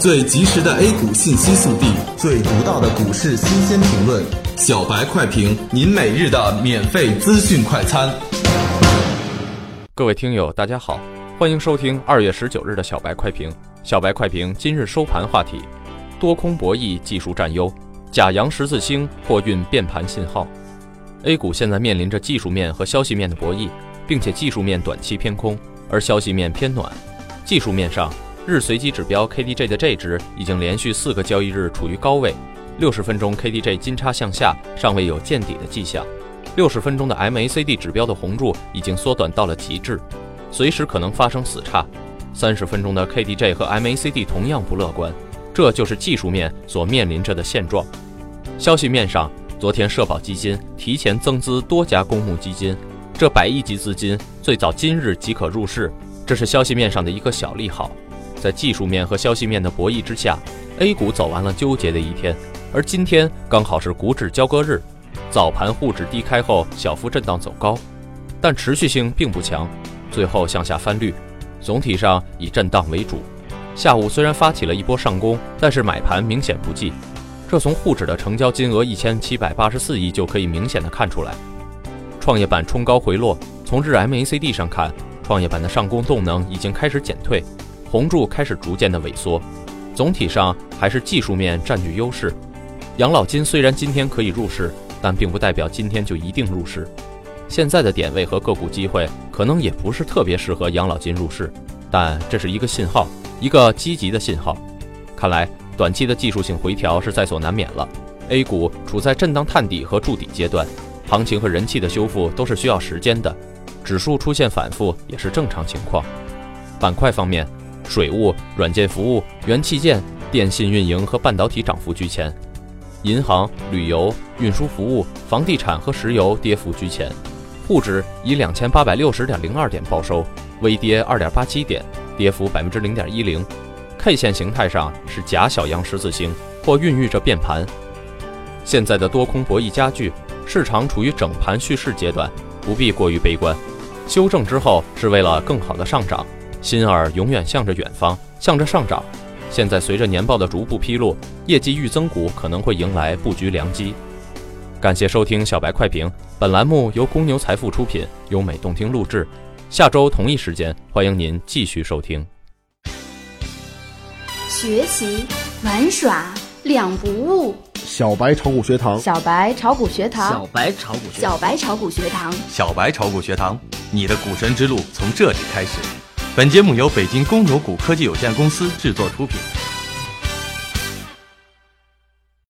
最及时的 A 股信息速递，最独到的股市新鲜评论，小白快评，您每日的免费资讯快餐。各位听友，大家好，欢迎收听二月十九日的小白快评。小白快评今日收盘话题：多空博弈，技术占优，假阳十字星货运变盘信号。A 股现在面临着技术面和消息面的博弈，并且技术面短期偏空，而消息面偏暖。技术面上，日随机指标 KDJ 的 J 值已经连续四个交易日处于高位，六十分钟 KDJ 金叉向下，尚未有见底的迹象。六十分钟的 MACD 指标的红柱已经缩短到了极致，随时可能发生死叉。三十分钟的 KDJ 和 MACD 同样不乐观，这就是技术面所面临着的现状。消息面上，昨天社保基金提前增资多家公募基金，这百亿级资金最早今日即可入市。这是消息面上的一个小利好，在技术面和消息面的博弈之下，A 股走完了纠结的一天，而今天刚好是股指交割日，早盘沪指低开后小幅震荡走高，但持续性并不强，最后向下翻绿，总体上以震荡为主。下午虽然发起了一波上攻，但是买盘明显不济，这从沪指的成交金额一千七百八十四亿就可以明显的看出来。创业板冲高回落，从日 MACD 上看。创业板的上攻动能已经开始减退，红柱开始逐渐的萎缩，总体上还是技术面占据优势。养老金虽然今天可以入市，但并不代表今天就一定入市。现在的点位和个股机会可能也不是特别适合养老金入市，但这是一个信号，一个积极的信号。看来短期的技术性回调是在所难免了。A 股处在震荡探底和筑底阶段，行情和人气的修复都是需要时间的。指数出现反复也是正常情况。板块方面，水务、软件服务、元器件、电信运营和半导体涨幅居前，银行、旅游、运输服务、房地产和石油跌幅居前。沪指以两千八百六十点零二点报收，微跌二点八七点，跌幅百分之零点一零。K 线形态上是假小阳十字星或孕育着变盘。现在的多空博弈加剧，市场处于整盘蓄势阶段，不必过于悲观。修正之后是为了更好的上涨，心儿永远向着远方，向着上涨。现在随着年报的逐步披露，业绩预增股可能会迎来布局良机。感谢收听小白快评，本栏目由公牛财富出品，优美动听录制。下周同一时间，欢迎您继续收听。学习玩耍两不误。小白炒股学堂，小白炒股学堂，小白炒股学，小白炒股学堂，小白炒股学堂，你的股神之路从这里开始。本节目由北京公牛谷科技有限公司制作出品。